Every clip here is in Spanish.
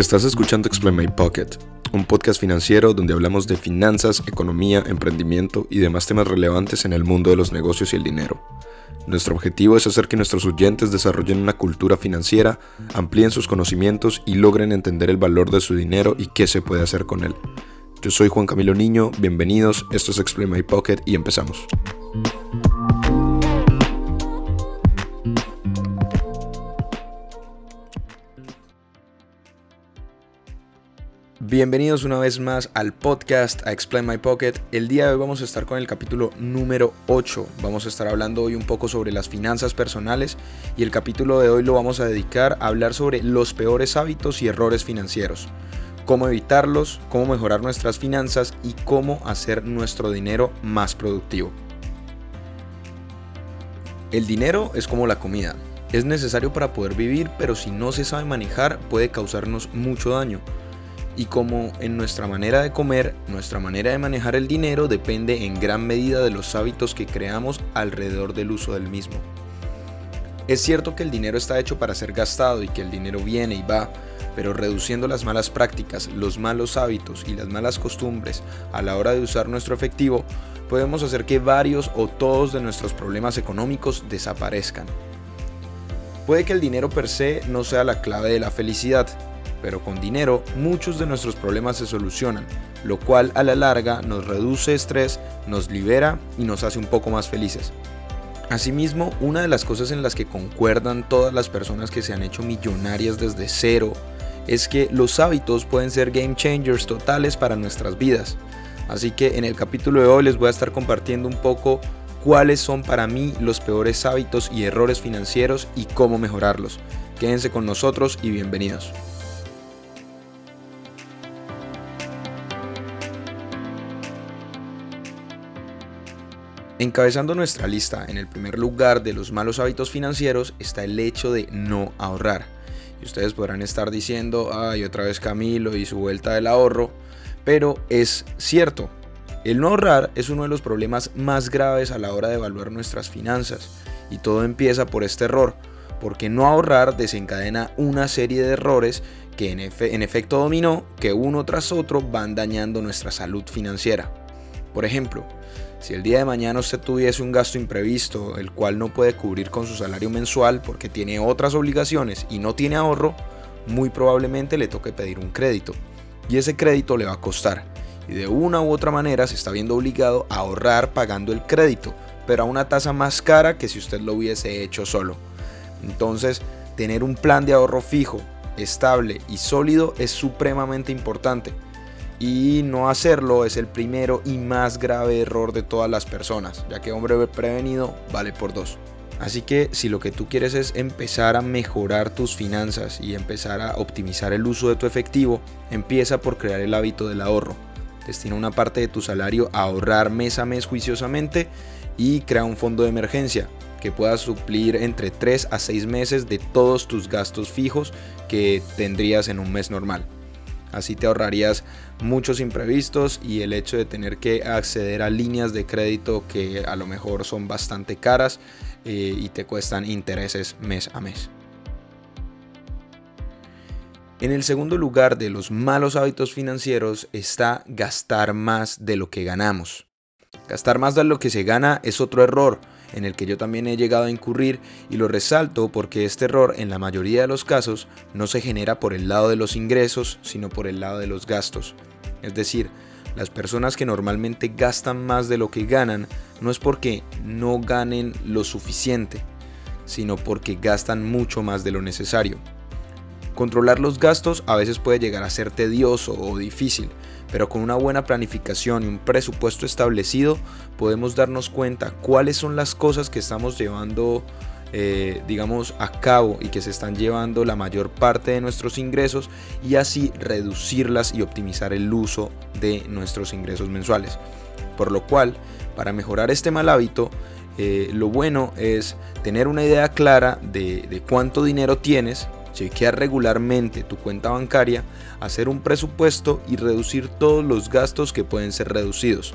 Estás escuchando Explain My Pocket, un podcast financiero donde hablamos de finanzas, economía, emprendimiento y demás temas relevantes en el mundo de los negocios y el dinero. Nuestro objetivo es hacer que nuestros oyentes desarrollen una cultura financiera, amplíen sus conocimientos y logren entender el valor de su dinero y qué se puede hacer con él. Yo soy Juan Camilo Niño, bienvenidos, esto es Explain My Pocket y empezamos. Bienvenidos una vez más al podcast a Explain My Pocket. El día de hoy vamos a estar con el capítulo número 8. Vamos a estar hablando hoy un poco sobre las finanzas personales y el capítulo de hoy lo vamos a dedicar a hablar sobre los peores hábitos y errores financieros. Cómo evitarlos, cómo mejorar nuestras finanzas y cómo hacer nuestro dinero más productivo. El dinero es como la comida. Es necesario para poder vivir, pero si no se sabe manejar puede causarnos mucho daño y como en nuestra manera de comer, nuestra manera de manejar el dinero depende en gran medida de los hábitos que creamos alrededor del uso del mismo. Es cierto que el dinero está hecho para ser gastado y que el dinero viene y va, pero reduciendo las malas prácticas, los malos hábitos y las malas costumbres a la hora de usar nuestro efectivo, podemos hacer que varios o todos de nuestros problemas económicos desaparezcan. Puede que el dinero per se no sea la clave de la felicidad, pero con dinero muchos de nuestros problemas se solucionan, lo cual a la larga nos reduce estrés, nos libera y nos hace un poco más felices. Asimismo, una de las cosas en las que concuerdan todas las personas que se han hecho millonarias desde cero es que los hábitos pueden ser game changers totales para nuestras vidas. Así que en el capítulo de hoy les voy a estar compartiendo un poco cuáles son para mí los peores hábitos y errores financieros y cómo mejorarlos. Quédense con nosotros y bienvenidos. Encabezando nuestra lista, en el primer lugar de los malos hábitos financieros está el hecho de no ahorrar. Y ustedes podrán estar diciendo, ay, otra vez Camilo y su vuelta del ahorro, pero es cierto. El no ahorrar es uno de los problemas más graves a la hora de evaluar nuestras finanzas. Y todo empieza por este error, porque no ahorrar desencadena una serie de errores que en, en efecto dominó, que uno tras otro van dañando nuestra salud financiera. Por ejemplo, si el día de mañana usted tuviese un gasto imprevisto, el cual no puede cubrir con su salario mensual porque tiene otras obligaciones y no tiene ahorro, muy probablemente le toque pedir un crédito. Y ese crédito le va a costar. Y de una u otra manera se está viendo obligado a ahorrar pagando el crédito, pero a una tasa más cara que si usted lo hubiese hecho solo. Entonces, tener un plan de ahorro fijo, estable y sólido es supremamente importante y no hacerlo es el primero y más grave error de todas las personas, ya que hombre prevenido vale por dos. Así que si lo que tú quieres es empezar a mejorar tus finanzas y empezar a optimizar el uso de tu efectivo, empieza por crear el hábito del ahorro. Destina una parte de tu salario a ahorrar mes a mes juiciosamente y crea un fondo de emergencia que pueda suplir entre 3 a 6 meses de todos tus gastos fijos que tendrías en un mes normal. Así te ahorrarías muchos imprevistos y el hecho de tener que acceder a líneas de crédito que a lo mejor son bastante caras eh, y te cuestan intereses mes a mes. En el segundo lugar de los malos hábitos financieros está gastar más de lo que ganamos. Gastar más de lo que se gana es otro error en el que yo también he llegado a incurrir y lo resalto porque este error en la mayoría de los casos no se genera por el lado de los ingresos, sino por el lado de los gastos. Es decir, las personas que normalmente gastan más de lo que ganan no es porque no ganen lo suficiente, sino porque gastan mucho más de lo necesario. Controlar los gastos a veces puede llegar a ser tedioso o difícil, pero con una buena planificación y un presupuesto establecido podemos darnos cuenta cuáles son las cosas que estamos llevando eh, digamos a cabo y que se están llevando la mayor parte de nuestros ingresos y así reducirlas y optimizar el uso de nuestros ingresos mensuales. Por lo cual para mejorar este mal hábito eh, lo bueno es tener una idea clara de cuánto dinero tienes chequear regularmente tu cuenta bancaria, hacer un presupuesto y reducir todos los gastos que pueden ser reducidos.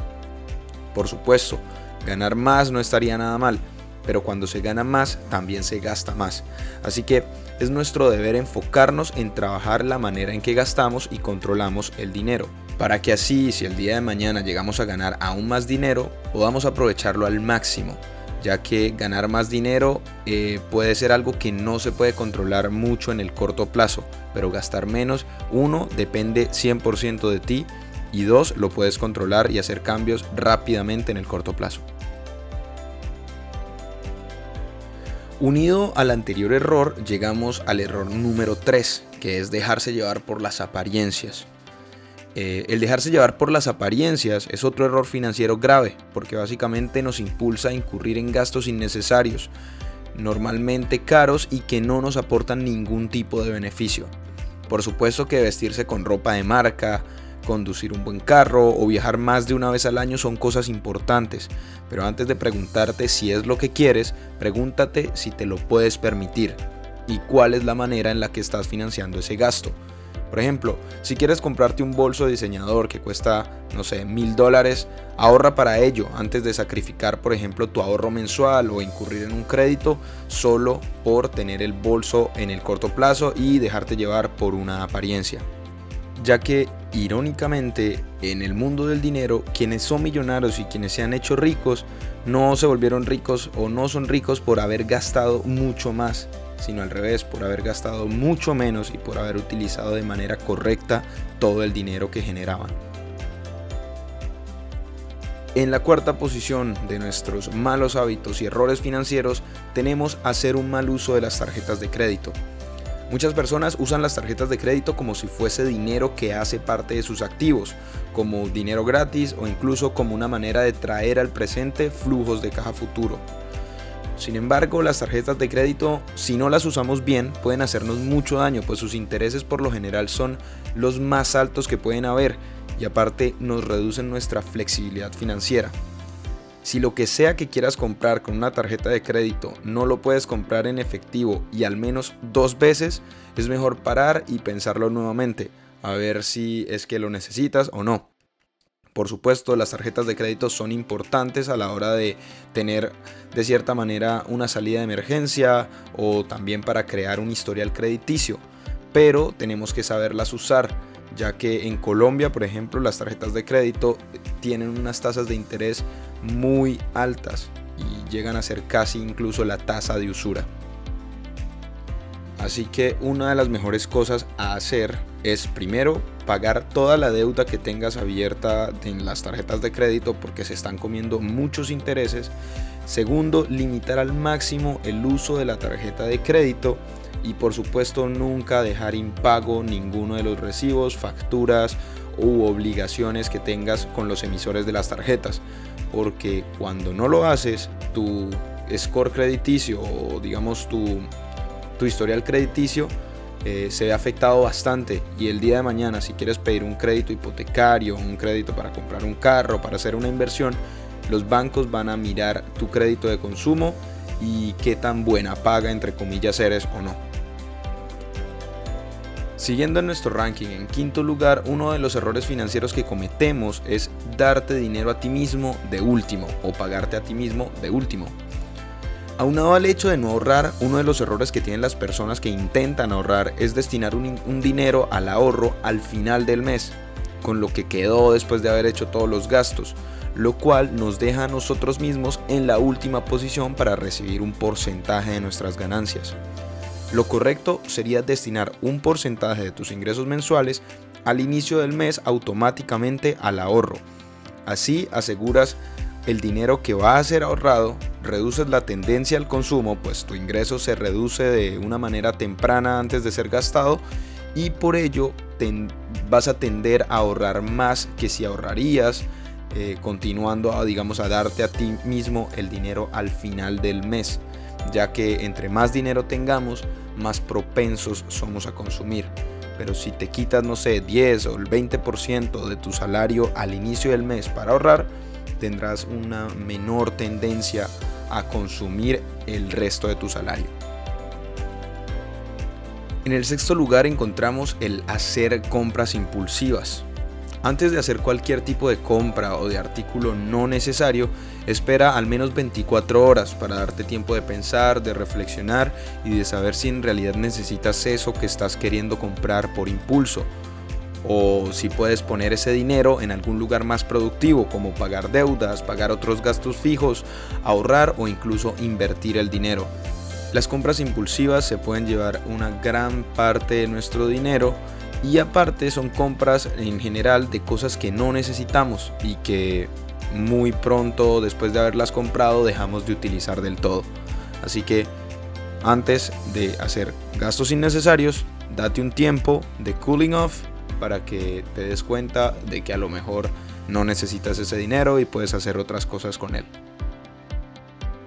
Por supuesto, ganar más no estaría nada mal, pero cuando se gana más también se gasta más. Así que es nuestro deber enfocarnos en trabajar la manera en que gastamos y controlamos el dinero, para que así si el día de mañana llegamos a ganar aún más dinero, podamos aprovecharlo al máximo ya que ganar más dinero eh, puede ser algo que no se puede controlar mucho en el corto plazo, pero gastar menos, uno, depende 100% de ti y dos, lo puedes controlar y hacer cambios rápidamente en el corto plazo. Unido al anterior error, llegamos al error número 3, que es dejarse llevar por las apariencias. Eh, el dejarse llevar por las apariencias es otro error financiero grave, porque básicamente nos impulsa a incurrir en gastos innecesarios, normalmente caros y que no nos aportan ningún tipo de beneficio. Por supuesto que vestirse con ropa de marca, conducir un buen carro o viajar más de una vez al año son cosas importantes, pero antes de preguntarte si es lo que quieres, pregúntate si te lo puedes permitir y cuál es la manera en la que estás financiando ese gasto. Por ejemplo, si quieres comprarte un bolso diseñador que cuesta, no sé, mil dólares, ahorra para ello antes de sacrificar, por ejemplo, tu ahorro mensual o incurrir en un crédito solo por tener el bolso en el corto plazo y dejarte llevar por una apariencia. Ya que irónicamente en el mundo del dinero quienes son millonarios y quienes se han hecho ricos no se volvieron ricos o no son ricos por haber gastado mucho más, sino al revés, por haber gastado mucho menos y por haber utilizado de manera correcta todo el dinero que generaban. En la cuarta posición de nuestros malos hábitos y errores financieros tenemos hacer un mal uso de las tarjetas de crédito. Muchas personas usan las tarjetas de crédito como si fuese dinero que hace parte de sus activos, como dinero gratis o incluso como una manera de traer al presente flujos de caja futuro. Sin embargo, las tarjetas de crédito, si no las usamos bien, pueden hacernos mucho daño, pues sus intereses por lo general son los más altos que pueden haber y aparte nos reducen nuestra flexibilidad financiera. Si lo que sea que quieras comprar con una tarjeta de crédito no lo puedes comprar en efectivo y al menos dos veces, es mejor parar y pensarlo nuevamente, a ver si es que lo necesitas o no. Por supuesto, las tarjetas de crédito son importantes a la hora de tener de cierta manera una salida de emergencia o también para crear un historial crediticio, pero tenemos que saberlas usar ya que en Colombia, por ejemplo, las tarjetas de crédito tienen unas tasas de interés muy altas y llegan a ser casi incluso la tasa de usura. Así que una de las mejores cosas a hacer es primero pagar toda la deuda que tengas abierta en las tarjetas de crédito porque se están comiendo muchos intereses. Segundo, limitar al máximo el uso de la tarjeta de crédito y por supuesto nunca dejar impago ninguno de los recibos, facturas u obligaciones que tengas con los emisores de las tarjetas porque cuando no lo haces tu score crediticio o digamos tu, tu historial crediticio eh, se ve afectado bastante y el día de mañana si quieres pedir un crédito hipotecario, un crédito para comprar un carro, para hacer una inversión, los bancos van a mirar tu crédito de consumo y qué tan buena paga entre comillas eres o no. Siguiendo en nuestro ranking, en quinto lugar, uno de los errores financieros que cometemos es darte dinero a ti mismo de último o pagarte a ti mismo de último. Aunado al hecho de no ahorrar, uno de los errores que tienen las personas que intentan ahorrar es destinar un, dinero al ahorro al final del mes, con lo que quedó después de haber hecho todos los gastos, lo cual nos deja a nosotros mismos en la última posición para recibir un porcentaje de nuestras ganancias. Lo correcto sería destinar un porcentaje de tus ingresos mensuales al inicio del mes automáticamente al ahorro. Así aseguras el dinero que va a ser ahorrado, reduces la tendencia al consumo, pues tu ingreso se reduce de una manera temprana antes de ser gastado y por ello vas a tender a ahorrar más que si ahorrarías eh, continuando digamos, a darte a ti mismo el dinero al final del mes ya que entre más dinero tengamos, más propensos somos a consumir. Pero si te quitas, no sé, 10 o el 20% de tu salario al inicio del mes para ahorrar, tendrás una menor tendencia a consumir el resto de tu salario. En el sexto lugar encontramos el hacer compras impulsivas. Antes de hacer cualquier tipo de compra o de artículo no necesario, espera al menos 24 horas para darte tiempo de pensar, de reflexionar y de saber si en realidad necesitas eso que estás queriendo comprar por impulso o si puedes poner ese dinero en algún lugar más productivo como pagar deudas, pagar otros gastos fijos, ahorrar o incluso invertir el dinero. Las compras impulsivas se pueden llevar una gran parte de nuestro dinero y aparte son compras en general de cosas que no necesitamos y que muy pronto después de haberlas comprado dejamos de utilizar del todo. Así que antes de hacer gastos innecesarios, date un tiempo de cooling off para que te des cuenta de que a lo mejor no necesitas ese dinero y puedes hacer otras cosas con él.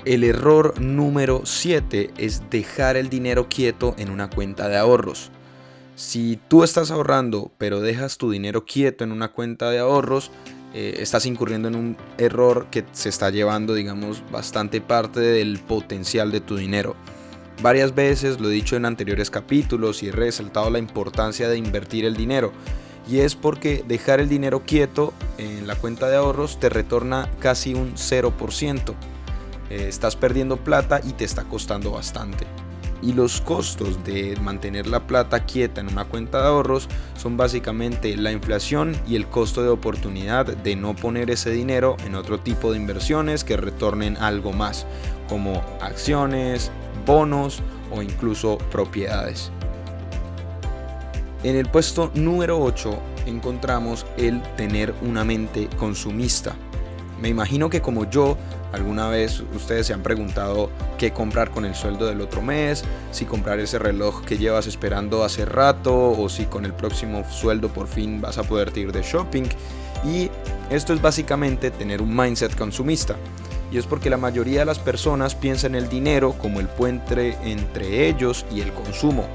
El error número 7 es dejar el dinero quieto en una cuenta de ahorros. Si tú estás ahorrando pero dejas tu dinero quieto en una cuenta de ahorros, eh, estás incurriendo en un error que se está llevando, digamos, bastante parte del potencial de tu dinero. Varias veces lo he dicho en anteriores capítulos y he resaltado la importancia de invertir el dinero. Y es porque dejar el dinero quieto en la cuenta de ahorros te retorna casi un 0%. Eh, estás perdiendo plata y te está costando bastante y los costos de mantener la plata quieta en una cuenta de ahorros son básicamente la inflación y el costo de oportunidad de no poner ese dinero en otro tipo de inversiones que retornen algo más, como acciones, bonos o incluso propiedades. En el puesto número 8 encontramos el tener una mente consumista. Me imagino que como yo ¿Alguna vez ustedes se han preguntado qué comprar con el sueldo del otro mes? Si comprar ese reloj que llevas esperando hace rato o si con el próximo sueldo por fin vas a poderte ir de shopping. Y esto es básicamente tener un mindset consumista. Y es porque la mayoría de las personas piensan el dinero como el puente entre ellos y el consumo,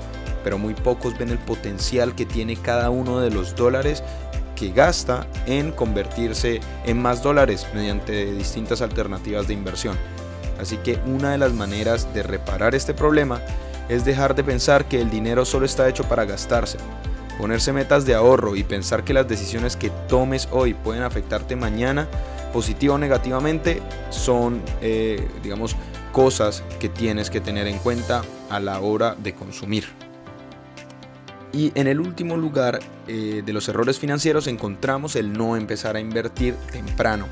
pero muy pocos ven el potencial que tiene cada uno de los dólares que gasta en convertirse en más dólares mediante distintas alternativas de inversión. Así que una de las maneras de reparar este problema es dejar de pensar que el dinero solo está hecho para gastarse. Ponerse metas de ahorro y pensar que las decisiones que tomes hoy pueden afectarte mañana, positivo o negativamente, son, eh, digamos, cosas que tienes que tener en cuenta a la hora de consumir. Y en el último lugar eh, de los errores financieros encontramos el no empezar a invertir temprano.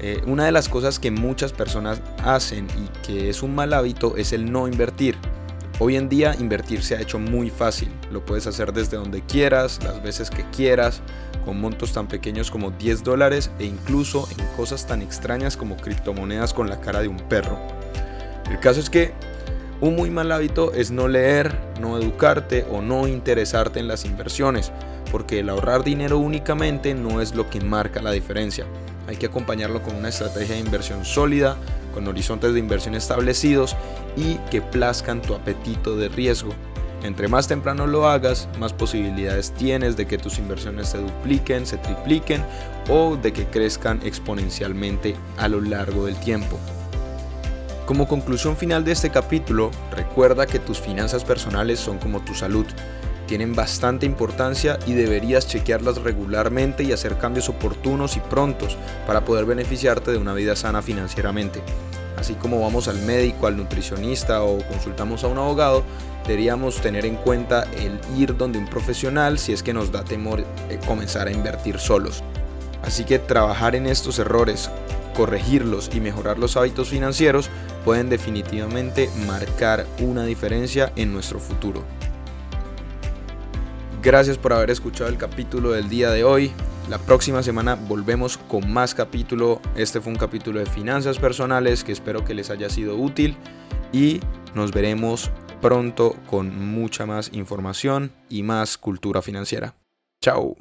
Eh, una de las cosas que muchas personas hacen y que es un mal hábito es el no invertir. Hoy en día invertir se ha hecho muy fácil. Lo puedes hacer desde donde quieras, las veces que quieras, con montos tan pequeños como 10 dólares e incluso en cosas tan extrañas como criptomonedas con la cara de un perro. El caso es que un muy mal hábito es no leer, no educarte o no interesarte en las inversiones, porque el ahorrar dinero únicamente no es lo que marca la diferencia. Hay que acompañarlo con una estrategia de inversión sólida, con horizontes de inversión establecidos y que plazcan tu apetito de riesgo. Entre más temprano lo hagas, más posibilidades tienes de que tus inversiones se dupliquen, se tripliquen o de que crezcan exponencialmente a lo largo del tiempo. Como conclusión final de este capítulo, recuerda que tus finanzas personales son como tu salud. Tienen bastante importancia y deberías chequearlas regularmente y hacer cambios oportunos y prontos para poder beneficiarte de una vida sana financieramente. Así como vamos al médico, al nutricionista o consultamos a un abogado, deberíamos tener en cuenta el ir donde un profesional si es que nos da temor eh, comenzar a invertir solos. Así que trabajar en estos errores, corregirlos y mejorar los hábitos financieros pueden definitivamente marcar una diferencia en nuestro futuro. Gracias por haber escuchado el capítulo del día de hoy. La próxima semana volvemos con más capítulo. Este fue un capítulo de finanzas personales que espero que les haya sido útil y nos veremos pronto con mucha más información y más cultura financiera. Chao.